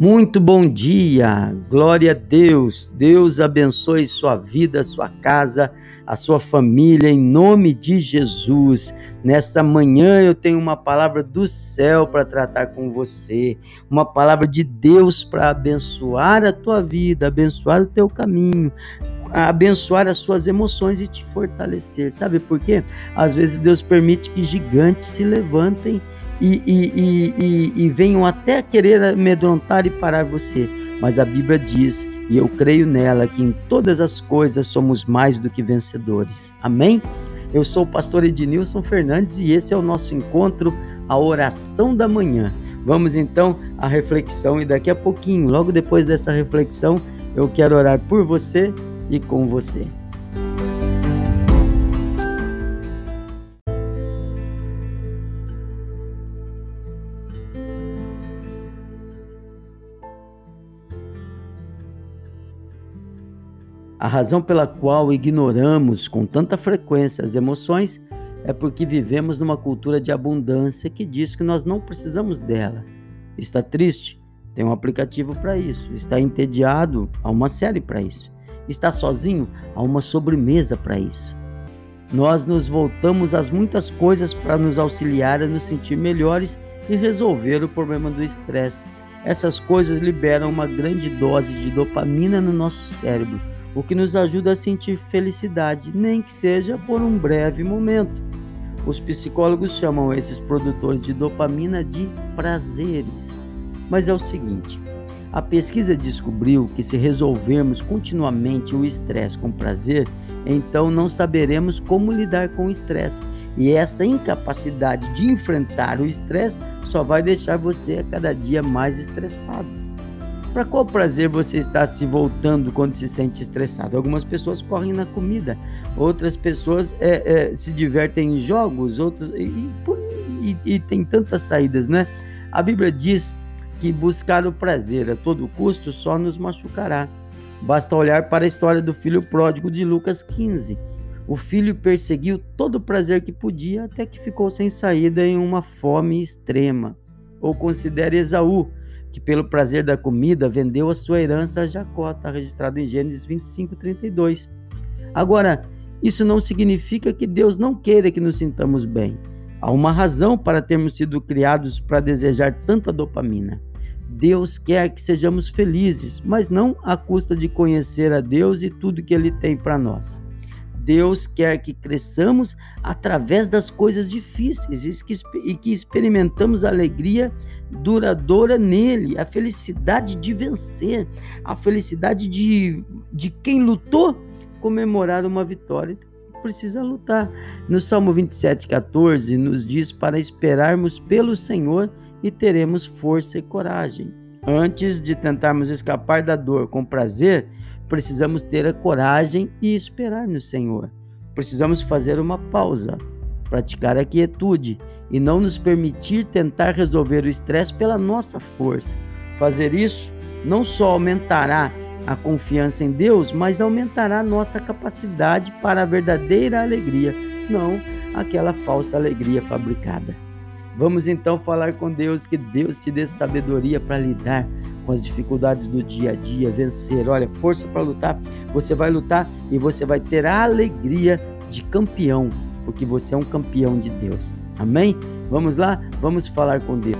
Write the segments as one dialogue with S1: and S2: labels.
S1: Muito bom dia, glória a Deus. Deus abençoe sua vida, sua casa, a sua família, em nome de Jesus. Nesta manhã eu tenho uma palavra do céu para tratar com você, uma palavra de Deus para abençoar a tua vida, abençoar o teu caminho, abençoar as suas emoções e te fortalecer. Sabe por quê? Às vezes Deus permite que gigantes se levantem e, e, e, e, venham até querer amedrontar e parar você. Mas a Bíblia diz, e eu creio nela, que em todas as coisas somos mais do que vencedores. Amém? Eu sou o pastor Ednilson Fernandes e esse é o nosso encontro, a oração da manhã. Vamos então à reflexão e daqui a pouquinho, logo depois dessa reflexão, eu quero orar por você e com você. A razão pela qual ignoramos com tanta frequência as emoções é porque vivemos numa cultura de abundância que diz que nós não precisamos dela. Está triste? Tem um aplicativo para isso. Está entediado? Há uma série para isso. Está sozinho? Há uma sobremesa para isso. Nós nos voltamos às muitas coisas para nos auxiliar a nos sentir melhores e resolver o problema do estresse. Essas coisas liberam uma grande dose de dopamina no nosso cérebro o que nos ajuda a sentir felicidade, nem que seja por um breve momento. Os psicólogos chamam esses produtores de dopamina de prazeres. Mas é o seguinte: a pesquisa descobriu que se resolvermos continuamente o estresse com prazer, então não saberemos como lidar com o estresse. E essa incapacidade de enfrentar o estresse só vai deixar você a cada dia mais estressado. Para qual prazer você está se voltando quando se sente estressado? Algumas pessoas correm na comida, outras pessoas é, é, se divertem em jogos, outras e, e, e tem tantas saídas, né? A Bíblia diz que buscar o prazer a todo custo só nos machucará. Basta olhar para a história do filho pródigo de Lucas 15. O filho perseguiu todo o prazer que podia até que ficou sem saída em uma fome extrema. Ou considere Esaú, que pelo prazer da comida vendeu a sua herança a Jacó, está registrado em Gênesis 25, 32. Agora, isso não significa que Deus não queira que nos sintamos bem. Há uma razão para termos sido criados para desejar tanta dopamina. Deus quer que sejamos felizes, mas não à custa de conhecer a Deus e tudo que Ele tem para nós. Deus quer que cresçamos através das coisas difíceis e que experimentamos alegria duradoura nele, a felicidade de vencer, a felicidade de, de quem lutou comemorar uma vitória. Precisa lutar. No Salmo 27, 14, nos diz para esperarmos pelo Senhor e teremos força e coragem. Antes de tentarmos escapar da dor com prazer, precisamos ter a coragem e esperar no Senhor. Precisamos fazer uma pausa, praticar a quietude e não nos permitir tentar resolver o estresse pela nossa força. Fazer isso não só aumentará a confiança em Deus, mas aumentará nossa capacidade para a verdadeira alegria, não aquela falsa alegria fabricada. Vamos então falar com Deus, que Deus te dê sabedoria para lidar com as dificuldades do dia a dia, vencer. Olha, força para lutar. Você vai lutar e você vai ter a alegria de campeão, porque você é um campeão de Deus. Amém? Vamos lá? Vamos falar com Deus.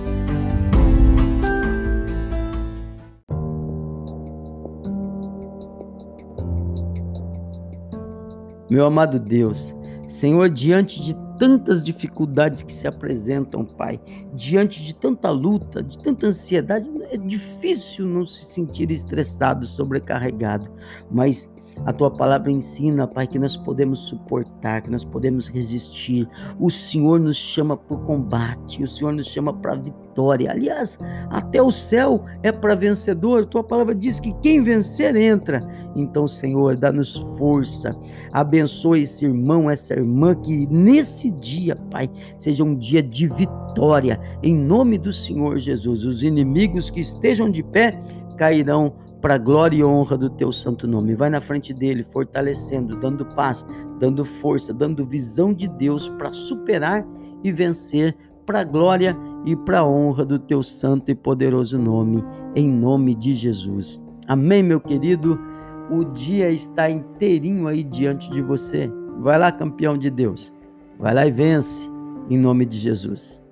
S1: Meu amado Deus, Senhor, diante de tantas dificuldades que se apresentam, Pai, diante de tanta luta, de tanta ansiedade, é difícil não se sentir estressado, sobrecarregado, mas a tua palavra ensina, Pai, que nós podemos suportar, que nós podemos resistir. O Senhor nos chama para o combate, o Senhor nos chama para a vitória. Aliás, até o céu é para vencedor. Tua palavra diz que quem vencer entra. Então, Senhor, dá-nos força. Abençoe esse irmão, essa irmã, que nesse dia, Pai, seja um dia de vitória. Em nome do Senhor Jesus, os inimigos que estejam de pé cairão para a glória e honra do teu santo nome. Vai na frente dele, fortalecendo, dando paz, dando força, dando visão de Deus para superar e vencer para a glória e para a honra do teu santo e poderoso nome, em nome de Jesus. Amém, meu querido. O dia está inteirinho aí diante de você. Vai lá, campeão de Deus. Vai lá e vence, em nome de Jesus.